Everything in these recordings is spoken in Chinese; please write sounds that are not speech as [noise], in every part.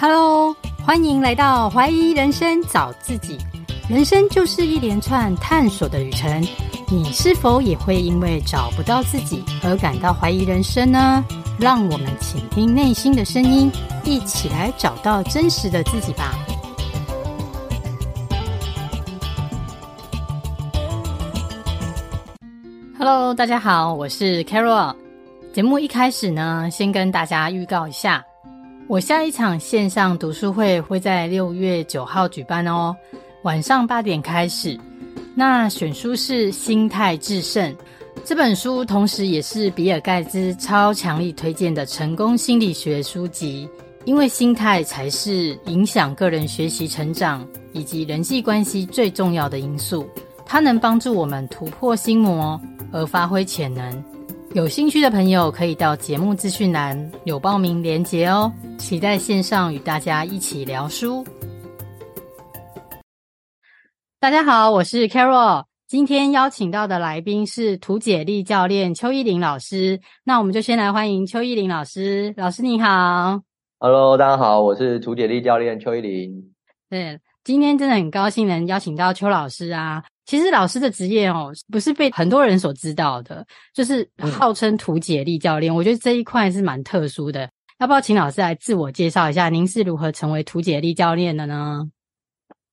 Hello，欢迎来到怀疑人生找自己。人生就是一连串探索的旅程，你是否也会因为找不到自己而感到怀疑人生呢？让我们倾听内心的声音，一起来找到真实的自己吧。Hello，大家好，我是 Carol。节目一开始呢，先跟大家预告一下。我下一场线上读书会会在六月九号举办哦，晚上八点开始。那选书是《心态致胜》这本书，同时也是比尔盖茨超强力推荐的成功心理学书籍。因为心态才是影响个人学习成长以及人际关系最重要的因素，它能帮助我们突破心魔而发挥潜能。有兴趣的朋友可以到节目资讯栏有报名连结哦，期待线上与大家一起聊书。大家好，我是 Carol，今天邀请到的来宾是图解力教练邱依林老师，那我们就先来欢迎邱依林老师。老师你好，Hello，大家好，我是图解力教练邱依林。对，今天真的很高兴能邀请到邱老师啊。其实老师的职业哦，不是被很多人所知道的，就是号称图解力教练。嗯。我觉得这一块是蛮特殊的，要不要请老师来自我介绍一下？您是如何成为图解力教练的呢？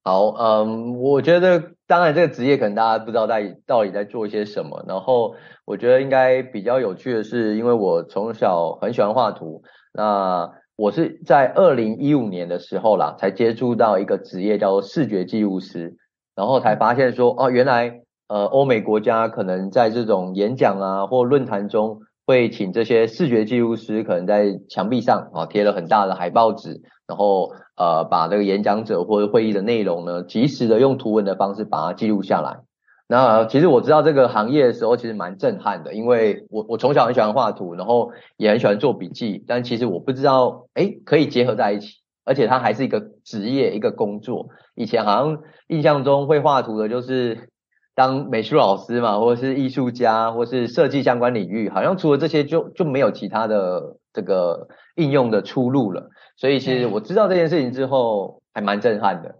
好，嗯，我觉得当然这个职业可能大家不知道在到底在做一些什么。然后我觉得应该比较有趣的是，因为我从小很喜欢画图，那我是在二零一五年的时候啦，才接触到一个职业叫做视觉记录师。然后才发现说，哦，原来呃，欧美国家可能在这种演讲啊或论坛中，会请这些视觉记录师，可能在墙壁上啊贴了很大的海报纸，然后呃，把这个演讲者或者会议的内容呢，及时的用图文的方式把它记录下来。那其实我知道这个行业的时候，其实蛮震撼的，因为我我从小很喜欢画图，然后也很喜欢做笔记，但其实我不知道，哎，可以结合在一起。而且它还是一个职业，一个工作。以前好像印象中会画图的，就是当美术老师嘛，或者是艺术家，或是设计相关领域，好像除了这些就就没有其他的这个应用的出路了。所以其实我知道这件事情之后，还蛮震撼的。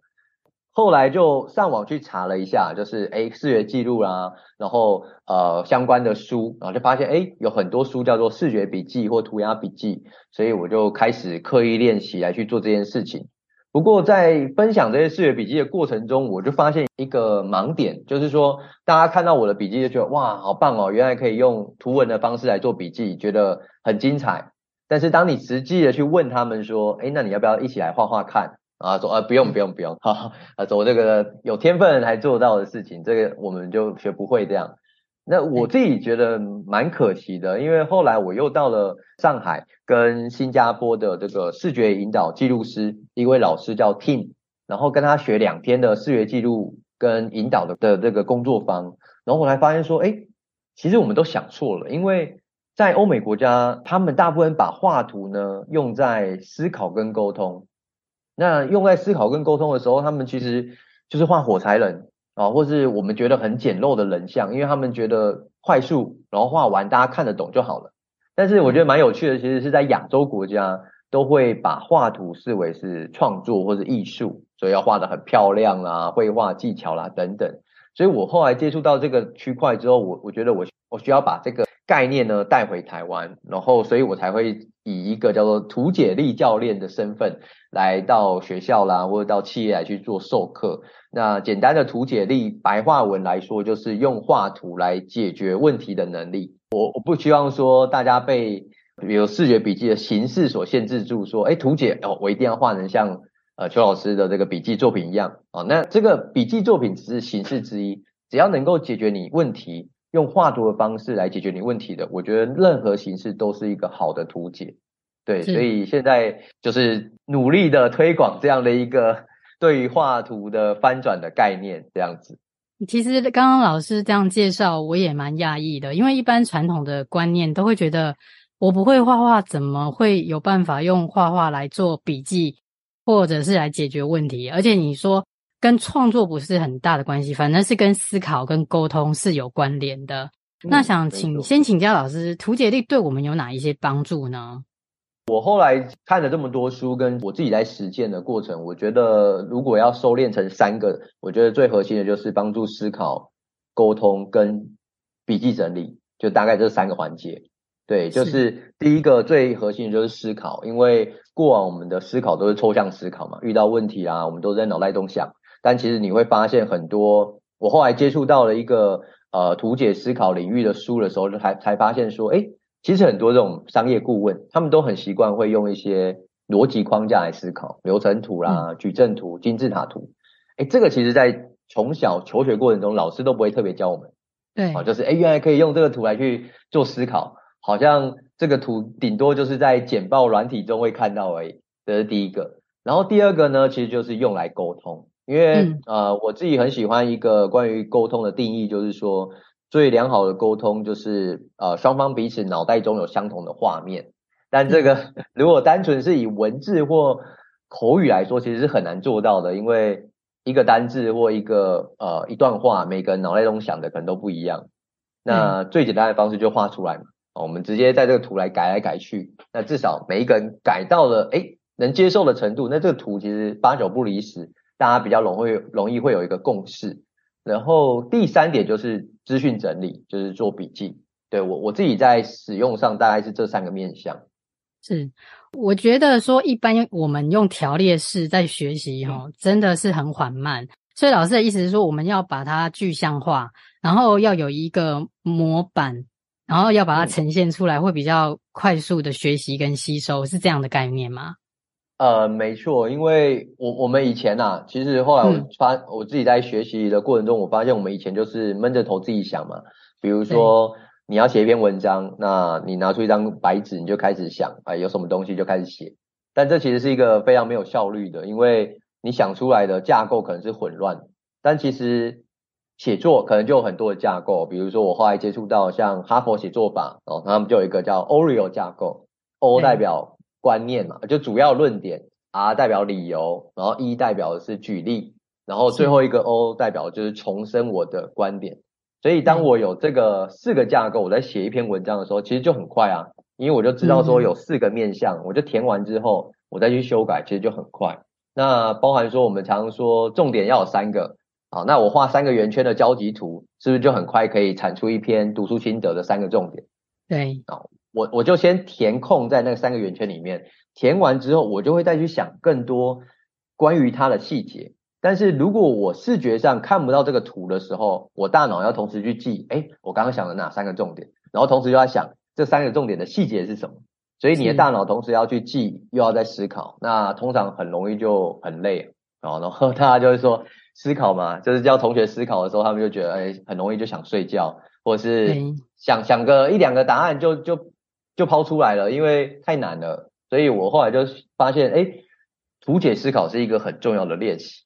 后来就上网去查了一下，就是诶视觉记录啦，然后呃相关的书，然后就发现诶有很多书叫做视觉笔记或涂鸦笔记，所以我就开始刻意练习来去做这件事情。不过在分享这些视觉笔记的过程中，我就发现一个盲点，就是说大家看到我的笔记就觉得哇好棒哦，原来可以用图文的方式来做笔记，觉得很精彩。但是当你实际的去问他们说，诶那你要不要一起来画画看？啊，说啊，不用不用不用，[laughs] 哈，啊，走这个有天分人才做到的事情，这个我们就学不会这样。那我自己觉得蛮可惜的，因为后来我又到了上海，跟新加坡的这个视觉引导记录师一位老师叫 Tim，然后跟他学两天的视觉记录跟引导的的这个工作坊，然后我才发现说，哎，其实我们都想错了，因为在欧美国家，他们大部分把画图呢用在思考跟沟通。那用在思考跟沟通的时候，他们其实就是画火柴人啊，或是我们觉得很简陋的人像，因为他们觉得快速，然后画完大家看得懂就好了。但是我觉得蛮有趣的，其实是在亚洲国家都会把画图视为是创作或是艺术，所以要画得很漂亮啦，绘画技巧啦等等。所以我后来接触到这个区块之后，我我觉得我我需要把这个概念呢带回台湾，然后所以我才会以一个叫做图解力教练的身份来到学校啦，或者到企业来去做授课。那简单的图解力白话文来说，就是用画图来解决问题的能力。我我不希望说大家被比如视觉笔记的形式所限制住，说哎图解哦，我一定要画成像。呃，邱老师的这个笔记作品一样啊，那这个笔记作品只是形式之一，只要能够解决你问题，用画图的方式来解决你问题的，我觉得任何形式都是一个好的图解。对，所以现在就是努力的推广这样的一个对于画图的翻转的概念，这样子。其实刚刚老师这样介绍，我也蛮讶异的，因为一般传统的观念都会觉得我不会画画，怎么会有办法用画画来做笔记？或者是来解决问题，而且你说跟创作不是很大的关系，反正是跟思考跟沟通是有关联的。嗯、那想请先请教老师，图解力对我们有哪一些帮助呢？我后来看了这么多书，跟我自己在实践的过程，我觉得如果要收敛成三个，我觉得最核心的就是帮助思考、沟通跟笔记整理，就大概这三个环节。对，就是第一个最核心的就是思考，因为过往我们的思考都是抽象思考嘛，遇到问题啊，我们都在脑袋中想，但其实你会发现很多，我后来接触到了一个呃图解思考领域的书的时候，就才才发现说，诶其实很多这种商业顾问，他们都很习惯会用一些逻辑框架来思考，流程图啦、嗯、矩阵图、金字塔图。哎这个其实在从小求学过程中，老师都不会特别教我们。对，啊，就是哎原来可以用这个图来去做思考。好像这个图顶多就是在简报软体中会看到而已，这是第一个。然后第二个呢，其实就是用来沟通，因为、嗯、呃，我自己很喜欢一个关于沟通的定义，就是说最良好的沟通就是呃双方彼此脑袋中有相同的画面。但这个如果单纯是以文字或口语来说，其实是很难做到的，因为一个单字或一个呃一段话，每个人脑袋中想的可能都不一样。那最简单的方式就画出来嘛。我们直接在这个图来改来改去，那至少每一个人改到了哎能接受的程度，那这个图其实八九不离十，大家比较容易容易会有一个共识。然后第三点就是资讯整理，就是做笔记。对，我我自己在使用上大概是这三个面向。是，我觉得说一般我们用条列式在学习哈、哦，真的是很缓慢。所以老师的意思是说，我们要把它具象化，然后要有一个模板。然后要把它呈现出来，会比较快速的学习跟吸收，是这样的概念吗？呃，没错，因为我我们以前啊，其实后来我发、嗯、我自己在学习的过程中，我发现我们以前就是闷着头自己想嘛。比如说你要写一篇文章，那你拿出一张白纸，你就开始想，哎，有什么东西就开始写。但这其实是一个非常没有效率的，因为你想出来的架构可能是混乱，但其实。写作可能就有很多的架构，比如说我后来接触到像哈佛写作法哦，他们就有一个叫 Oreo 架构，O 代表观念嘛，就主要论点，R 代表理由，然后 E 代表的是举例，然后最后一个 O 代表就是重申我的观点。所以当我有这个四个架构，我在写一篇文章的时候，其实就很快啊，因为我就知道说有四个面向，我就填完之后，我再去修改，其实就很快。那包含说我们常说重点要有三个。好，那我画三个圆圈的交集图，是不是就很快可以产出一篇读书心得的三个重点？对，好，我我就先填空在那三个圆圈里面，填完之后，我就会再去想更多关于它的细节。但是如果我视觉上看不到这个图的时候，我大脑要同时去记，哎，我刚刚想的哪三个重点，然后同时又要想这三个重点的细节是什么，所以你的大脑同时要去记，又要在思考，那通常很容易就很累，然后大家就会说。思考嘛，就是叫同学思考的时候，他们就觉得哎，很容易就想睡觉，或者是想想个一两个答案就就就抛出来了，因为太难了。所以我后来就发现，哎，图解思考是一个很重要的练习。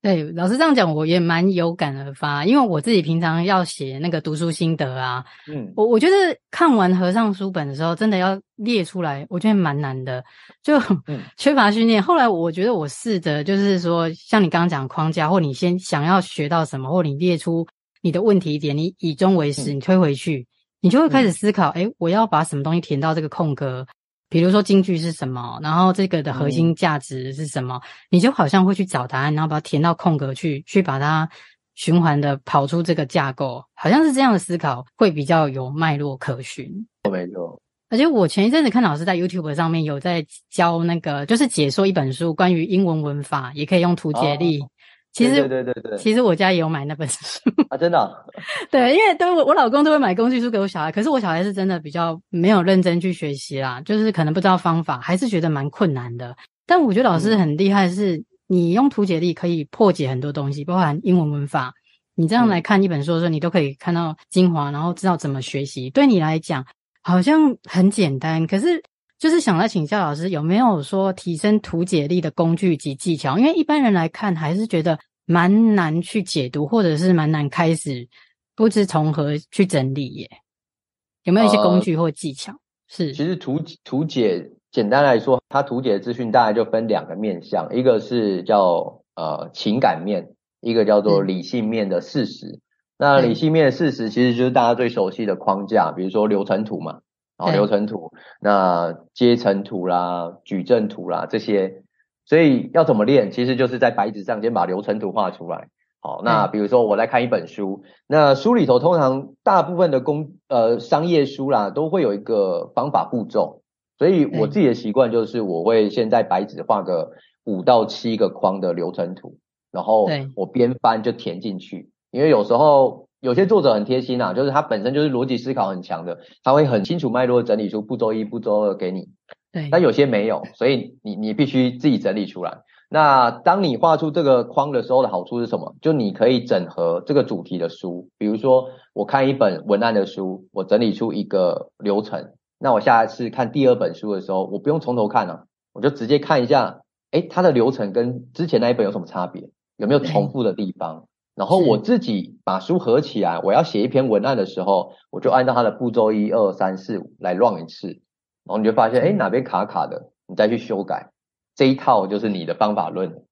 对，老师这样讲，我也蛮有感而发，因为我自己平常要写那个读书心得啊，嗯，我我觉得看完合上书本的时候，真的要列出来，我觉得蛮难的，就 [laughs] 缺乏训练。后来我觉得我试着就是说，像你刚刚讲框架，或你先想要学到什么，或你列出你的问题点，你以终为始，你推回去，你就会开始思考，诶，我要把什么东西填到这个空格。比如说金句是什么，然后这个的核心价值是什么，嗯，你就好像会去找答案，然后把它填到空格去，去把它循环的跑出这个架构，好像是这样的思考会比较有脉络可循。没错，而且我前一阵子看老师在 YouTube 上面有在教那个，就是解说一本书，关于英文文法，也可以用图解力。哦其实对对对对，其实我家也有买那本书啊，真的、啊。[laughs] 对，因为都我我老公都会买工具书给我小孩，可是我小孩是真的比较没有认真去学习啦，就是可能不知道方法，还是觉得蛮困难的。但我觉得老师很厉害，是你用图解力可以破解很多东西，包含英文文法。你这样来看一本书的时候，你都可以看到精华，然后知道怎么学习。对你来讲好像很简单，可是就是想来请教老师，有没有说提升图解力的工具及技巧？因为一般人来看还是觉得。蛮难去解读，或者是蛮难开始，不知从何去整理耶？有没有一些工具或技巧？呃、是，其实图图解，简单来说，它图解的资讯大概就分两个面向，一个是叫呃情感面，一个叫做理性面的事实。嗯、那理性面的事实，其实就是大家最熟悉的框架，比如说流程图嘛。然后流程图，那阶层图啦、矩阵图啦这些，所以要怎么练？其实就是在白纸上先把流程图画出来。好，那比如说我来看一本书，那书里头通常大部分的工呃商业书啦，都会有一个方法步骤，所以我自己的习惯就是我会先在白纸画个五到七个框的流程图，然后我边翻就填进去，因为有时候有些作者很贴心啊，就是他本身就是逻辑思考很强的，他会很清楚脉络整理出步骤一、步骤二给你，对，但有些没有，所以你你必须自己整理出来。那当你画出这个框的时候的好处是什么？就你可以整合这个主题的书，比如说我看一本文案的书，我整理出一个流程。那我下一次看第二本书的时候，我不用从头看了，我就直接看一下，诶，它的流程跟之前那一本有什么差别？有没有重复的地方？然后我自己把书合起来，我要写一篇文案的时候，我就按照它的步骤一二三四五来 run 一次，然后你就发现，哎，哪边卡卡的，你再去修改。这一套就是你的方法论，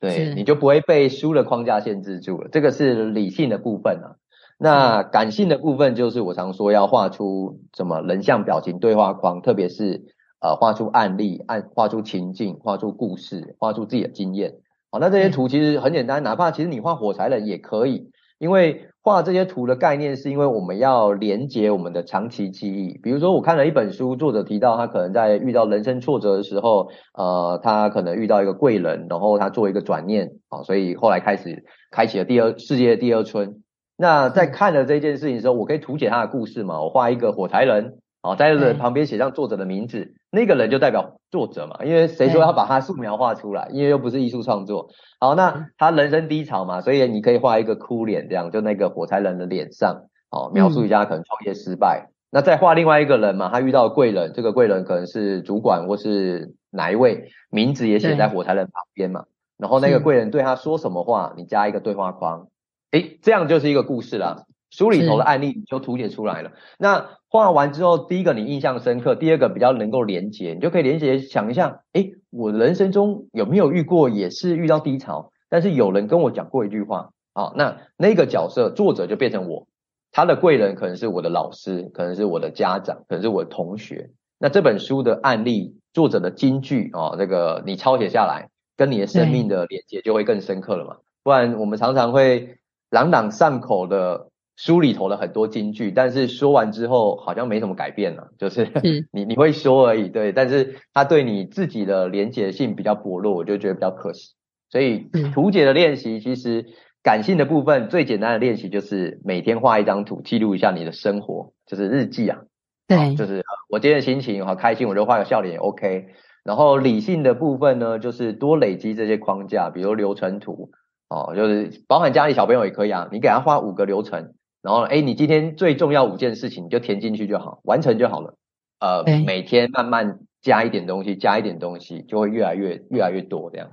对，你就不会被书的框架限制住了。这个是理性的部分啊。那感性的部分就是我常说要画出什么人像表情对话框，特别是呃画出案例、按画出情境、画出故事、画出自己的经验。好，那这些图其实很简单，哪怕其实你画火柴人也可以，因为。画这些图的概念是因为我们要连接我们的长期记忆。比如说，我看了一本书，作者提到他可能在遇到人生挫折的时候，呃，他可能遇到一个贵人，然后他做一个转念，啊，所以后来开始开启了第二世界的第二春。那在看了这件事情的时候，我可以图解他的故事嘛？我画一个火柴人。好，在人旁边写上作者的名字，嗯，那个人就代表作者嘛，因为谁说要把他素描画出来？因为又不是艺术创作。好，那他人生低潮嘛，所以你可以画一个哭脸，这样就那个火柴人的脸上，好，描述一下他可能创业失败。嗯、那再画另外一个人嘛，他遇到贵人，这个贵人可能是主管或是哪一位，名字也写在火柴人旁边嘛。然后那个贵人对他说什么话，你加一个对话框，诶，这样就是一个故事啦。书里头的案例就图解出来了。那画完之后，第一个你印象深刻，第二个比较能够连接，你就可以连接想一下，诶，我人生中有没有遇过也是遇到低潮，但是有人跟我讲过一句话啊，那那个角色作者就变成我，他的贵人可能是我的老师，可能是我的家长，可能是我的同学。那这本书的案例，作者的金句啊，这个你抄写下来，跟你的生命的连接就会更深刻了嘛。不然我们常常会朗朗上口的。书里头的很多金句，但是说完之后好像没什么改变了，就是 [laughs] 你你会说而已，对，但是它对你自己的连结性比较薄弱，我就觉得比较可惜。所以图解的练习，其实感性的部分最简单的练习就是每天画一张图，记录一下你的生活，就是日记啊。对，就是我今天的心情好开心，我就画个笑脸也 OK。然后理性的部分呢，就是多累积这些框架，比如流程图哦，就是包含家里小朋友也可以啊，你给他画五个流程。然后，哎，你今天最重要五件事情，你就填进去就好，完成就好了。呃，每天慢慢加一点东西，加一点东西，就会越来越越来越多这样。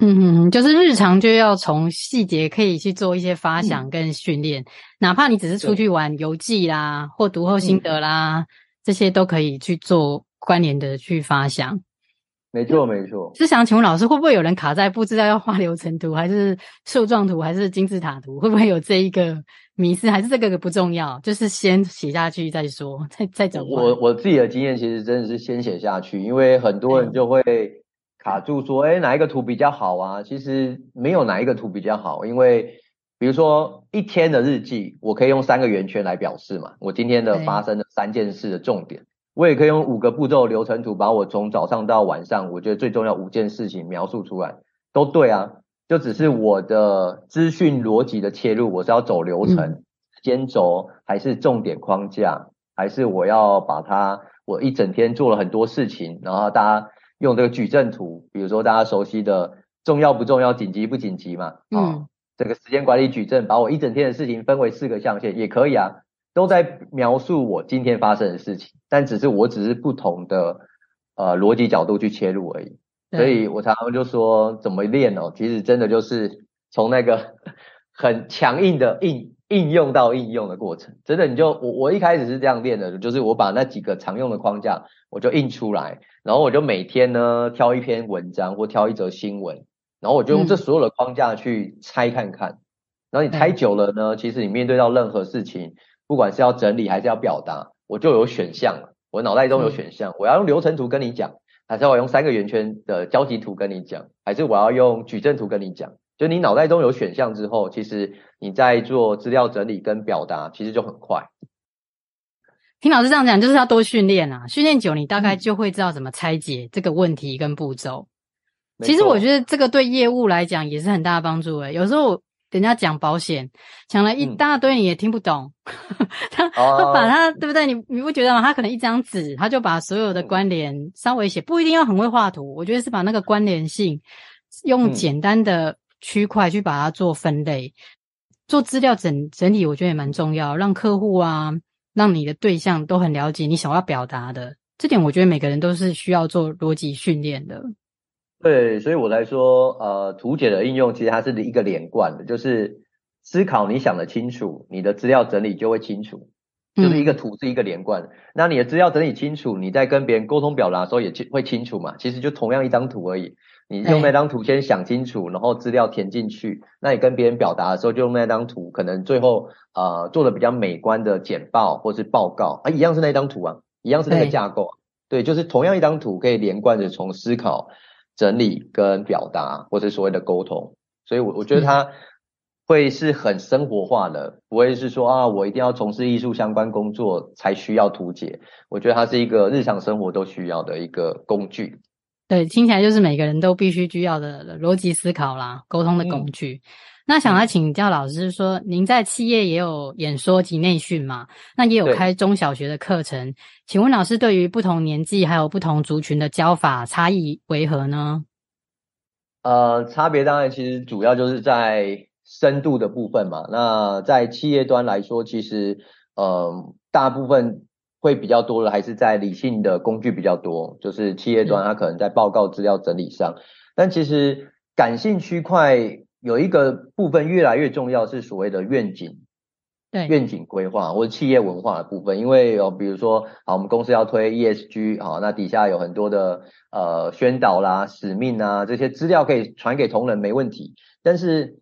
嗯嗯，就是日常就要从细节可以去做一些发想跟训练，嗯、哪怕你只是出去玩游记啦，或读后心得啦，这些都可以去做关联的去发想。没错，没错。是想请问老师，会不会有人卡在不知道要画流程图，还是树状图，还是金字塔图？会不会有这一个迷失？还是这个不重要？就是先写下去再说，再再走。我我自己的经验其实真的是先写下去，因为很多人就会卡住说，哎，哪一个图比较好啊？其实没有哪一个图比较好，因为比如说一天的日记，我可以用三个圆圈来表示嘛，我今天的发生的三件事的重点。我也可以用五个步骤流程图，把我从早上到晚上，我觉得最重要五件事情描述出来，都对啊。就只是我的资讯逻辑的切入，我是要走流程、时间轴，还是重点框架，还是我要把它，我一整天做了很多事情，然后大家用这个矩阵图，比如说大家熟悉的重要不重要、紧急不紧急嘛，啊，这个时间管理矩阵，把我一整天的事情分为四个象限，也可以啊。都在描述我今天发生的事情，但只是我只是不同的呃逻辑角度去切入而已。所以我常常就说怎么练哦，其实真的就是从那个很强硬的应应用到应用的过程。真的，你就我我一开始是这样练的，就是我把那几个常用的框架我就印出来，然后我就每天呢挑一篇文章或挑一则新闻，然后我就用这所有的框架去拆看看。然后你猜久了呢，其实你面对到任何事情。不管是要整理还是要表达，我就有选项了。我脑袋中有选项，我要用流程图跟你讲，还是我用三个圆圈的交集图跟你讲，还是我要用矩阵图跟你讲？就你脑袋中有选项之后，其实你在做资料整理跟表达，其实就很快。听老师这样讲，就是要多训练啊，训练久，你大概就会知道怎么拆解这个问题跟步骤。其实我觉得这个对业务来讲也是很大的帮助诶。有时候人家讲保险，讲了一大堆，你也听不懂。[laughs] 嗯、他会把它，对不对？你你不觉得吗？他可能一张纸，他就把所有的关联稍微写，不一定要很会画图。我觉得是把那个关联性用简单的。区块去把它做分类，做资料整整理，我觉得也蛮重要，让客户啊，让你的对象都很了解你想要表达的。这点我觉得每个人都是需要做逻辑训练的。对，所以我来说，呃，图解的应用其实它是一个连贯的，就是思考你想得清楚，你的资料整理就会清楚，就是一个图是一个连贯。嗯。那你的资料整理清楚，你在跟别人沟通表达的时候也会清楚嘛？其实就同样一张图而已。你用那张图先想清楚，然后资料填进去。那你跟别人表达的时候，就用那张图，可能最后呃做的比较美观的简报或是报告啊，一样是那张图啊，一样是那个架构。啊对，就是同样一张图可以连贯着从思考、整理跟表达，或是所谓的沟通。所以我我觉得它会是很生活化的，不会是说啊我一定要从事艺术相关工作才需要图解。我觉得它是一个日常生活都需要的一个工具。对，听起来就是每个人都必须需要的逻辑思考啦，沟通的工具。嗯、那想来请教老师说，您在企业也有演说及内训嘛？那也有开中小学的课程，请问老师对于不同年纪还有不同族群的教法差异为何呢？呃，差别当然其实主要就是在深度的部分嘛。那在企业端来说，其实呃大部分。会比较多的还是在理性的工具比较多，就是企业端它可能在报告资料整理上，但其实感性区块有一个部分越来越重要，是所谓的愿景，对，愿景规划或者企业文化的部分，因为有比如说，好，我们公司要推 ESG，好，那底下有很多的呃宣导啦、使命啊这些资料可以传给同仁没问题，但是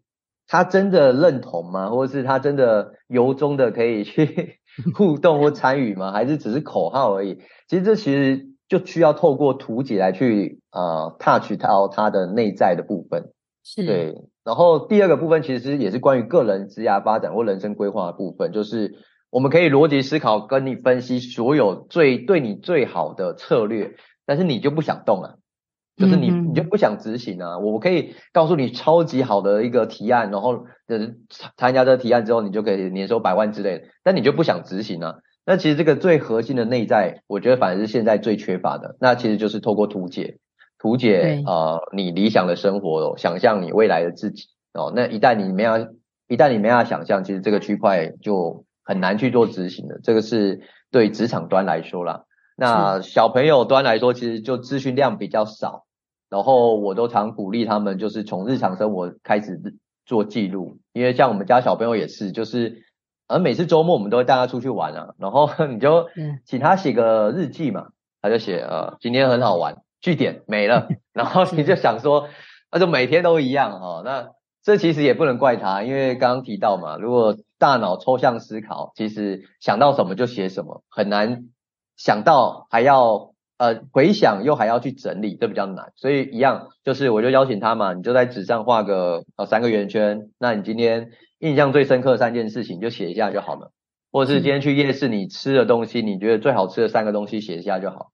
他真的认同吗？或者是他真的由衷的可以去？[laughs] 互动或参与吗？还是只是口号而已？其实这其实就需要透过图解来去呃 touch 到他的内在的部分。是对。然后第二个部分其实也是关于个人职业发展或人生规划的部分，就是我们可以逻辑思考，跟你分析所有最对你最好的策略，但是你就不想动了。就是你，你就不想执行啊？我可以告诉你超级好的一个提案，然后就是参加这个提案之后，你就可以年收百万之类的，但你就不想执行啊？那其实这个最核心的内在，我觉得反而是现在最缺乏的。那其实就是透过图解，图解啊、呃，你理想的生活哦，想象你未来的自己哦。那一旦你没有，一旦你没法想象，其实这个区块就很难去做执行的。这个是对职场端来说啦。那小朋友端来说，其实就资讯量比较少。然后我都常鼓励他们，就是从日常生活开始做记录，因为像我们家小朋友也是，就是，而每次周末我们都会带他出去玩啊，然后 [laughs] 你就请他写个日记嘛，他就写呃今天很好玩，句点没了，[laughs] 然后你就想说，[laughs] 那就每天都一样哈，那这其实也不能怪他，因为刚刚提到嘛，如果大脑抽象思考，其实想到什么就写什么，很难想到还要。呃，回想又还要去整理，这比较难，所以一样就是，我就邀请他嘛，你就在纸上画个呃三个圆圈，那你今天印象最深刻的三件事情就写一下就好了，或者是今天去夜市你吃的东西，你觉得最好吃的三个东西写一下就好。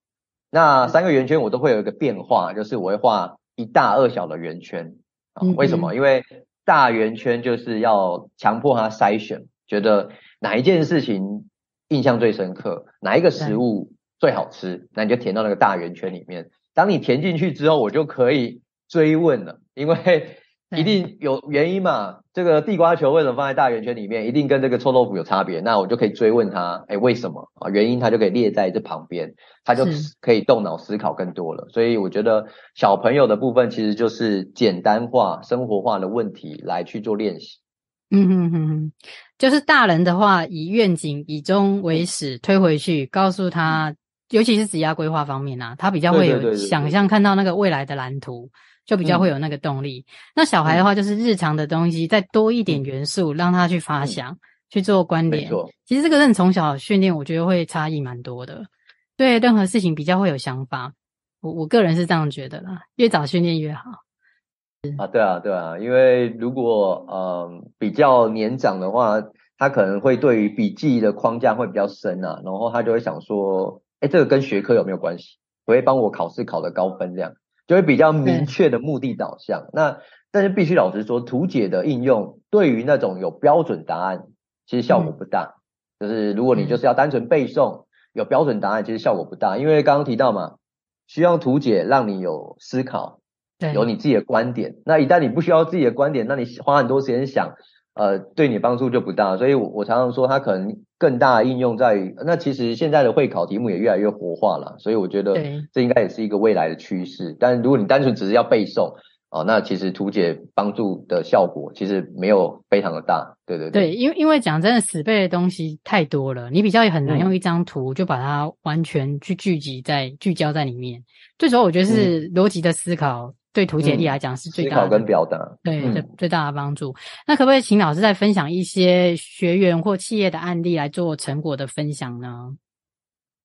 那三个圆圈我都会有一个变化，就是我会画一大二小的圆圈啊，为什么？因为大圆圈就是要强迫他筛选，觉得哪一件事情印象最深刻，哪一个食物。最好吃，那你就填到那个大圆圈里面。当你填进去之后，我就可以追问了，因为一定有原因嘛。这个地瓜球为什么放在大圆圈里面？一定跟这个臭豆腐有差别。那我就可以追问他，哎，为什么啊？原因他就可以列在这旁边，他就可以动脑思考更多了。所以我觉得小朋友的部分其实就是简单化、生活化的问题来去做练习。嗯哼哼哼，就是大人的话，以愿景以终为始推回去，告诉他。尤其是职业规划方面啊，他比较会有想象，看到那个未来的蓝图，就比较会有那个动力。那小孩的话，就是日常的东西再多一点元素，让他去发想、去做关联。其实这个人从小训练，我觉得会差异蛮多的。对任何事情比较会有想法。我我个人是这样觉得啦，越早训练越好。啊，对啊，对啊，因为如果嗯、呃、比较年长的话，他可能会对于笔记的框架会比较深啊，然后他就会想说，哎，这个跟学科有没有关系？会帮我考试考得高分，这样就会比较明确的目的导向。那但是必须老实说，图解的应用对于那种有标准答案，其实效果不大。嗯、就是如果你就是要单纯背诵，有标准答案，其实效果不大，因为刚刚提到嘛，需要图解让你有思考。有你自己的观点，那一旦你不需要自己的观点，那你花很多时间想，呃，对你帮助就不大。所以我，我常常说，它可能更大的应用在于，那其实现在的会考题目也越来越活化了，所以我觉得这应该也是一个未来的趋势。但如果你单纯只是要背诵，哦、呃，那其实图解帮助的效果其实没有非常的大。对对对，对，因为因为讲真的，死背的东西太多了，你比较也很难用一张图就把它完全去聚集在、嗯、聚焦在里面。最主要我觉得是逻辑的思考。嗯对图解力来讲是最大的、跟表达，对最、嗯、最大的帮助。那可不可以请老师再分享一些学员或企业的案例来做成果的分享呢？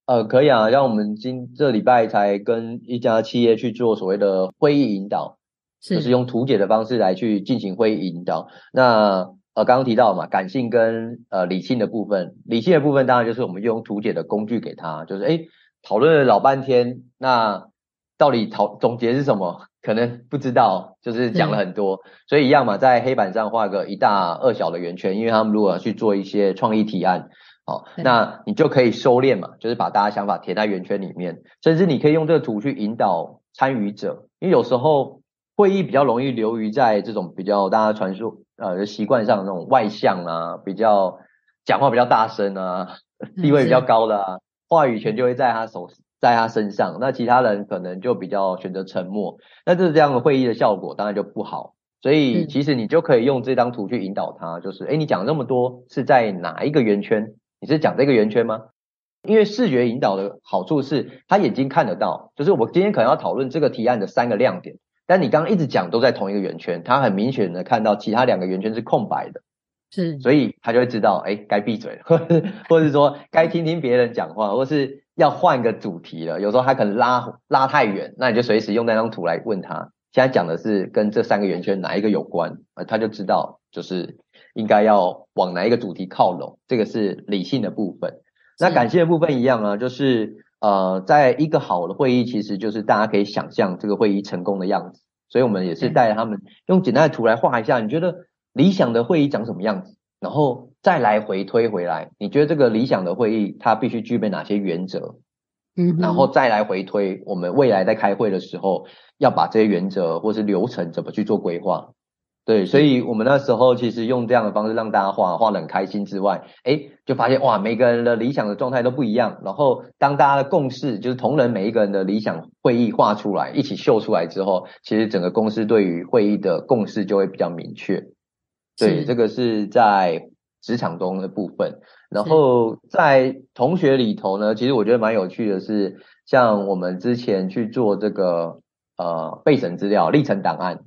呃，可以啊，让我们今这礼拜才跟一家企业去做所谓的会议引导，是就是用图解的方式来去进行会议引导。那呃，刚刚提到嘛，感性跟呃理性的部分，理性的部分当然就是我们用图解的工具给他，就是诶讨论了老半天，那到底讨总结是什么？可能不知道，就是讲了很多，嗯、所以一样嘛，在黑板上画个一大二小的圆圈，因为他们如果要去做一些创意提案，好，那你就可以收敛嘛，就是把大家想法填在圆圈里面，甚至你可以用这个图去引导参与者，因为有时候会议比较容易流于在这种比较大家传输呃习惯上的那种外向啊，比较讲话比较大声啊，地位比较高的啊，话语权就会在他手。在他身上，那其他人可能就比较选择沉默，那这是这样的会议的效果当然就不好。所以其实你就可以用这张图去引导他，就是诶，你讲那么多是在哪一个圆圈？你是讲这个圆圈吗？因为视觉引导的好处是他眼睛看得到，就是我今天可能要讨论这个提案的三个亮点，但你刚刚一直讲都在同一个圆圈，他很明显的看到其他两个圆圈是空白的，是，所以他就会知道，诶，该闭嘴了，或 [laughs] 或者是说该听听别人讲话，或是。要换个主题了，有时候他可能拉拉太远，那你就随时用那张图来问他。现在讲的是跟这三个圆圈哪一个有关，呃，他就知道就是应该要往哪一个主题靠拢。这个是理性的部分。那感性的部分一样啊，就是呃，在一个好的会议，其实就是大家可以想象这个会议成功的样子。所以我们也是带他们用简单的图来画一下，你觉得理想的会议长什么样子？然后再来回推回来，你觉得这个理想的会议它必须具备哪些原则？嗯，然后再来回推，我们未来在开会的时候要把这些原则或是流程怎么去做规划？对，所以我们那时候其实用这样的方式让大家画画得很开心之外，诶，就发现哇，每个人的理想的状态都不一样。然后当大家的共识就是同仁每一个人的理想会议画出来，一起秀出来之后，其实整个公司对于会议的共识就会比较明确。对，这个是在职场中的部分。然后在同学里头呢，其实我觉得蛮有趣的是，像我们之前去做这个呃备审资料、历程档案，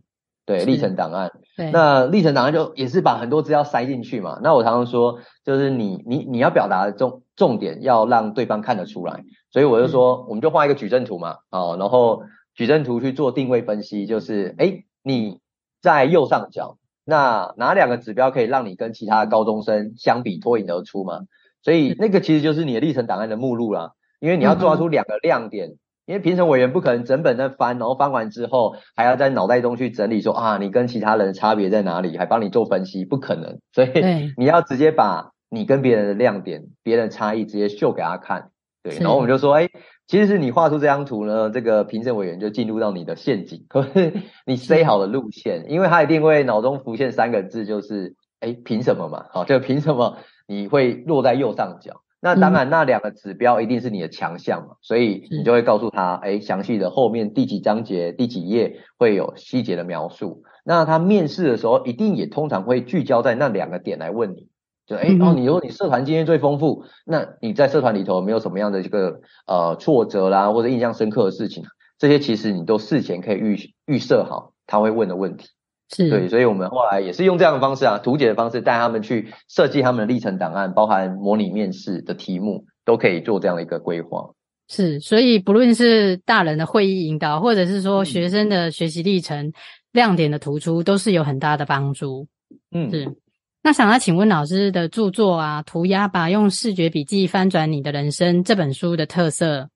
对，历程档案。对，那历程档案就也是把很多资料塞进去嘛。那我常常说，就是你你你要表达的重重点要让对方看得出来，所以我就说，我们就画一个矩阵图嘛，哦，然后矩阵图去做定位分析，就是诶你在右上角。那哪两个指标可以让你跟其他高中生相比脱颖而出嘛？所以那个其实就是你的历程档案的目录啦，因为你要抓出两个亮点，因为评审委员不可能整本在翻，然后翻完之后还要在脑袋中去整理说啊，你跟其他人差别在哪里，还帮你做分析，不可能。所以 [laughs] 你要直接把你跟别人的亮点、别人的差异直接秀给他看，对，然后我们就说，哎。其实是你画出这张图呢，这个评审委员就进入到你的陷阱，[laughs] 可是你塞好了路线，因为他一定会脑中浮现三个字，就是哎，凭什么嘛？好，就凭什么你会落在右上角？那当然，那两个指标一定是你的强项嘛，所以你就会告诉他，哎，详细的后面第几章节、第几页会有细节的描述。那他面试的时候，一定也通常会聚焦在那两个点来问你。就哎，然后你说你社团经验最丰富，那你在社团里头有没有什么样的这个呃挫折啦，或者印象深刻的事情？这些其实你都事前可以预预设好他会问的问题。是对，所以我们后来也是用这样的方式啊，图解的方式带他们去设计他们的历程档案，包含模拟面试的题目，都可以做这样的一个规划。是，所以不论是大人的会议引导，或者是说学生的学习历程、嗯、亮点的突出，都是有很大的帮助。嗯，是。那想要请问老师的著作啊，涂鸦吧，用视觉笔记翻转你的人生这本书的特色，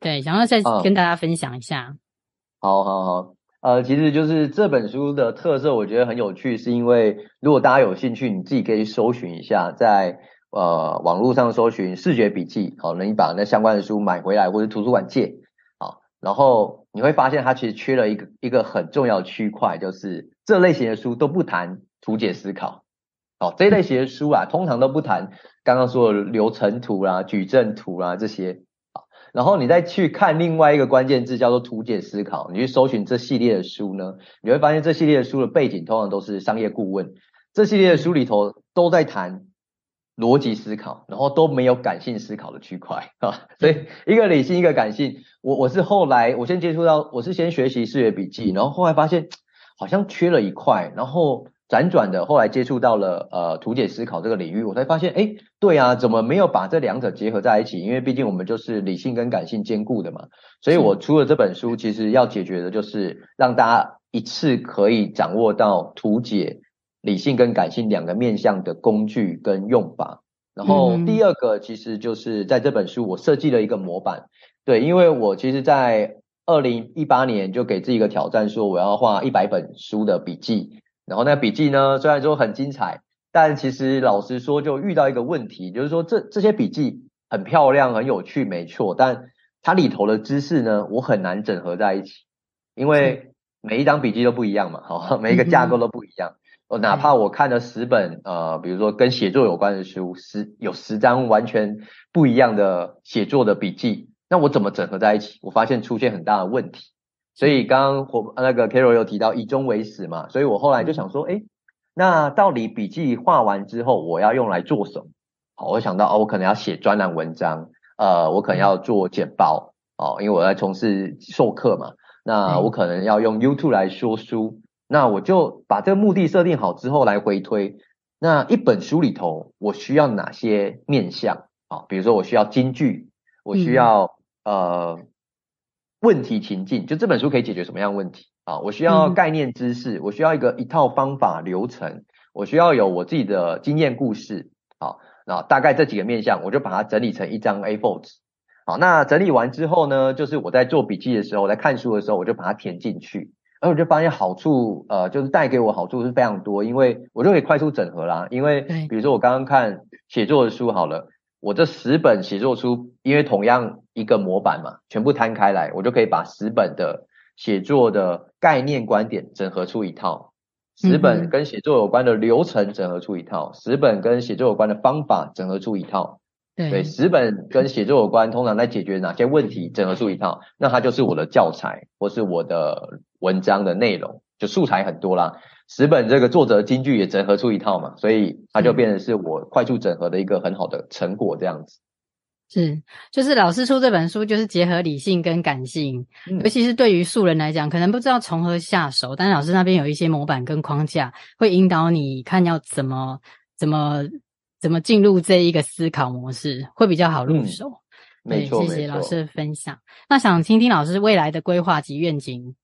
对，想要再跟大家分享一下。好好好，呃，其实就是这本书的特色，我觉得很有趣，是因为如果大家有兴趣，你自己可以搜寻一下，在。呃，网络上搜寻视觉笔记，好，那你把那相关的书买回来，或者图书馆借，好，然后你会发现它其实缺了一个一个很重要的区块，就是这类型的书都不谈图解思考，好，这类型的书啊，通常都不谈刚刚说的流程图啦、矩阵图啦这些，好，然后你再去看另外一个关键字叫做图解思考，你去搜寻这系列的书呢，你会发现这系列的书的背景通常都是商业顾问，这系列的书里头都在谈。逻辑思考，然后都没有感性思考的区块啊，所以一个理性，一个感性。我我是后来我先接触到，我是先学习视觉笔记，然后后来发现好像缺了一块，然后辗转的后来接触到了呃图解思考这个领域，我才发现，哎，对啊，怎么没有把这两者结合在一起？因为毕竟我们就是理性跟感性兼顾的嘛，所以我出了这本书，其实要解决的就是让大家一次可以掌握到图解。理性跟感性两个面向的工具跟用法，然后第二个其实就是在这本书我设计了一个模板，对，因为我其实，在二零一八年就给自己一个挑战，说我要画一百本书的笔记，然后那笔记呢，虽然说很精彩，但其实老实说就遇到一个问题，就是说这这些笔记很漂亮很有趣没错，但它里头的知识呢，我很难整合在一起，因为每一张笔记都不一样嘛，好，每一个架构都不一样。我哪怕我看了十本呃，比如说跟写作有关的书，十有十张完全不一样的写作的笔记，那我怎么整合在一起？我发现出现很大的问题。所以刚刚我那个 Carol 有提到以终为始嘛，所以我后来就想说，诶，那到底笔记画完之后，我要用来做什么？好，我想到哦，我可能要写专栏文章，呃，我可能要做简报哦，因为我在从事授课嘛，那我可能要用 YouTube 来说书。那我就把这个目的设定好之后来回推，那一本书里头我需要哪些面向啊？比如说我需要金句，我需要、嗯、呃问题情境，就这本书可以解决什么样的问题啊？我需要概念知识，我需要一个一套方法流程，我需要有我自己的经验故事，好，那大概这几个面向，我就把它整理成一张 A4 纸。好，那整理完之后呢，就是我在做笔记的时候，我在看书的时候，我就把它填进去。而我就发现好处，呃，就是带给我好处是非常多，因为我就可以快速整合啦。因为比如说我刚刚看写作的书好了，我这十本写作书，因为同样一个模板嘛，全部摊开来，我就可以把十本的写作的概念观点整合出一套，十本跟写作有关的流程整合出一套，十本跟写作有关的方法整合出一套。对，十本跟写作有关，通常在解决哪些问题，整合出一套，那它就是我的教材或是我的文章的内容，就素材很多啦。十本这个作者金句也整合出一套嘛，所以它就变成是我快速整合的一个很好的成果，这样子。是，就是老师出这本书，就是结合理性跟感性，嗯、尤其是对于素人来讲，可能不知道从何下手，但是老师那边有一些模板跟框架，会引导你看要怎么怎么。怎么进入这一个思考模式会比较好入手？嗯、对，谢谢老师的分享。那想听听老师未来的规划及愿景。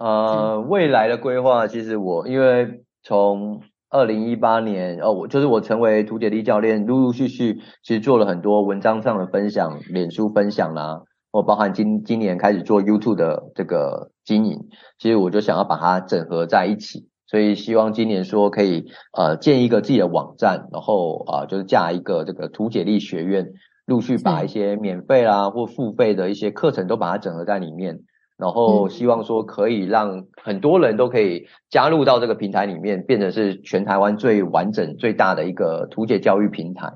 呃，未来的规划，其实我因为从二零一八年哦，我就是我成为图解力教练，陆陆续续其实做了很多文章上的分享，脸书分享啦，或包含今今年开始做 YouTube 的这个经营，其实我就想要把它整合在一起。所以希望今年说可以呃建一个自己的网站，然后啊、呃、就是架一个这个图解力学院，陆续把一些免费啦或付费的一些课程都把它整合在里面，然后希望说可以让很多人都可以加入到这个平台里面，变成是全台湾最完整最大的一个图解教育平台。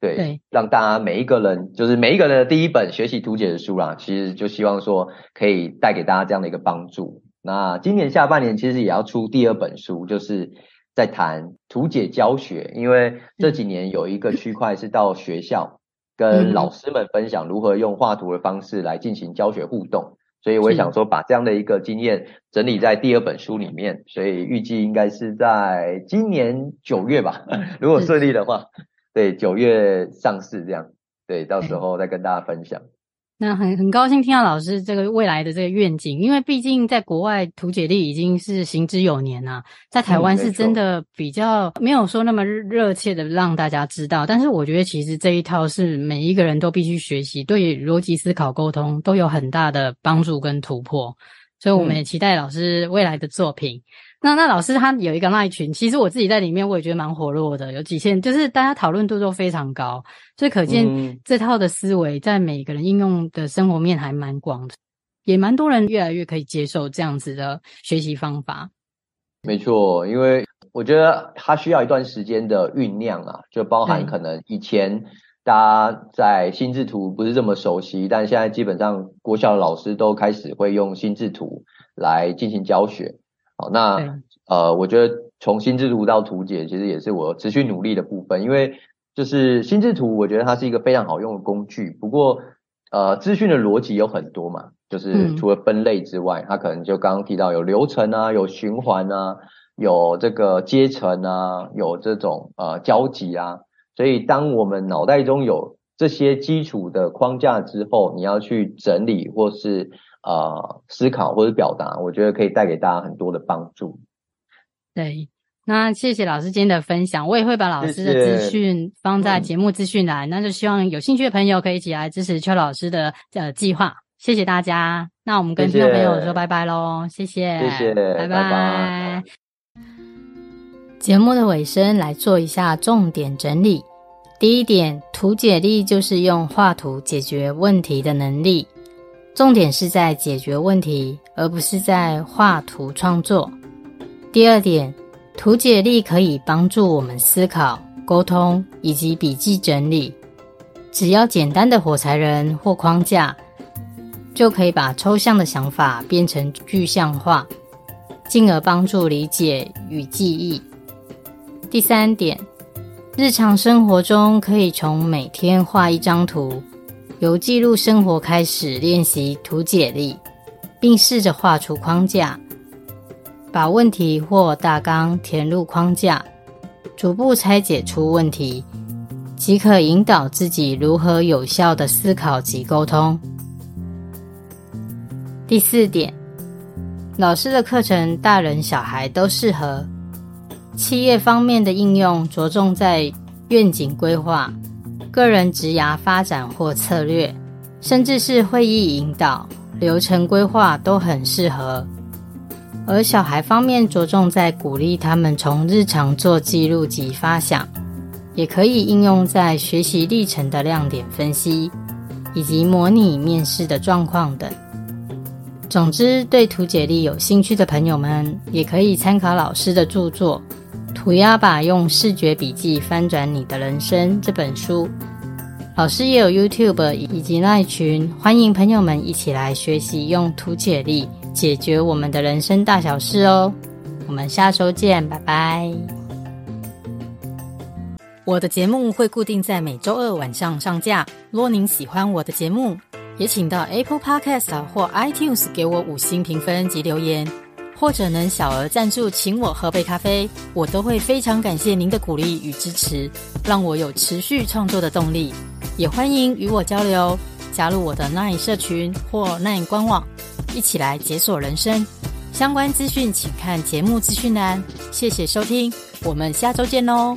对，对，让大家每一个人就是每一个人的第一本学习图解的书啦，其实就希望说可以带给大家这样的一个帮助。那今年下半年其实也要出第二本书，就是在谈图解教学，因为这几年有一个区块是到学校跟老师们分享如何用画图的方式来进行教学互动，所以我也想说把这样的一个经验整理在第二本书里面，所以预计应该是在今年九月吧，[laughs] 如果顺利的话，对，九月上市这样，对，到时候再跟大家分享。那很很高兴听到老师这个未来的这个愿景，因为毕竟在国外图解力已经是行之有年啊，在台湾是真的比较没有说那么热切的让大家知道。但是我觉得其实这一套是每一个人都必须学习，对逻辑思考、沟通都有很大的帮助跟突破。所以我们也期待老师未来的作品。嗯、那那老师他有一个那一群，其实我自己在里面我也觉得蛮活络的，有几千，就是大家讨论度都非常高，所以可见这套的思维在每个人应用的生活面还蛮广的，也蛮多人越来越可以接受这样子的学习方法。没错，因为我觉得它需要一段时间的酝酿啊，就包含可能以前。大家在心智图不是这么熟悉，但现在基本上国小的老师都开始会用心智图来进行教学。好，那呃，我觉得从心智图到图解，其实也是我持续努力的部分。因为就是心智图，我觉得它是一个非常好用的工具。不过，呃，资讯的逻辑有很多嘛，就是除了分类之外，它可能就刚刚提到有流程啊，有循环啊，有这个阶层啊，有这种呃交集啊。所以，当我们脑袋中有这些基础的框架之后，你要去整理或是呃思考或者表达，我觉得可以带给大家很多的帮助。对，那谢谢老师今天的分享，我也会把老师的资讯放在节目资讯栏。那就希望有兴趣的朋友可以一起来支持邱老师的呃计划。谢谢大家，那我们跟听众朋友说拜拜喽，谢谢，谢谢，拜拜。拜拜。节目的尾声，来做一下重点整理。第一点，图解力就是用画图解决问题的能力，重点是在解决问题，而不是在画图创作。第二点，图解力可以帮助我们思考、沟通以及笔记整理。只要简单的火柴人或框架，就可以把抽象的想法变成具象化，进而帮助理解与记忆。第三点，日常生活中可以从每天画一张图，由记录生活开始练习图解力，并试着画出框架，把问题或大纲填入框架，逐步拆解出问题，即可引导自己如何有效地思考及沟通。第四点，老师的课程大人小孩都适合。企业方面的应用着重在愿景规划、个人职涯发展或策略，甚至是会议引导、流程规划都很适合。而小孩方面着重在鼓励他们从日常做记录及发想，也可以应用在学习历程的亮点分析，以及模拟面试的状况等。总之，对图解力有兴趣的朋友们，也可以参考老师的著作。涂鸦吧，用视觉笔记翻转你的人生这本书，老师也有 YouTube 以及 LINE 群，欢迎朋友们一起来学习用图解力解决我们的人生大小事哦。我们下周见，拜拜。我的节目会固定在每周二晚上上架。若您喜欢我的节目，也请到 Apple Podcast 或 iTunes 给我五星评分及留言。或者能小额赞助，请我喝杯咖啡，我都会非常感谢您的鼓励与支持，让我有持续创作的动力。也欢迎与我交流，加入我的 Nine 社群或 Nine 官网，一起来解锁人生。相关资讯请看节目资讯栏。谢谢收听，我们下周见喽。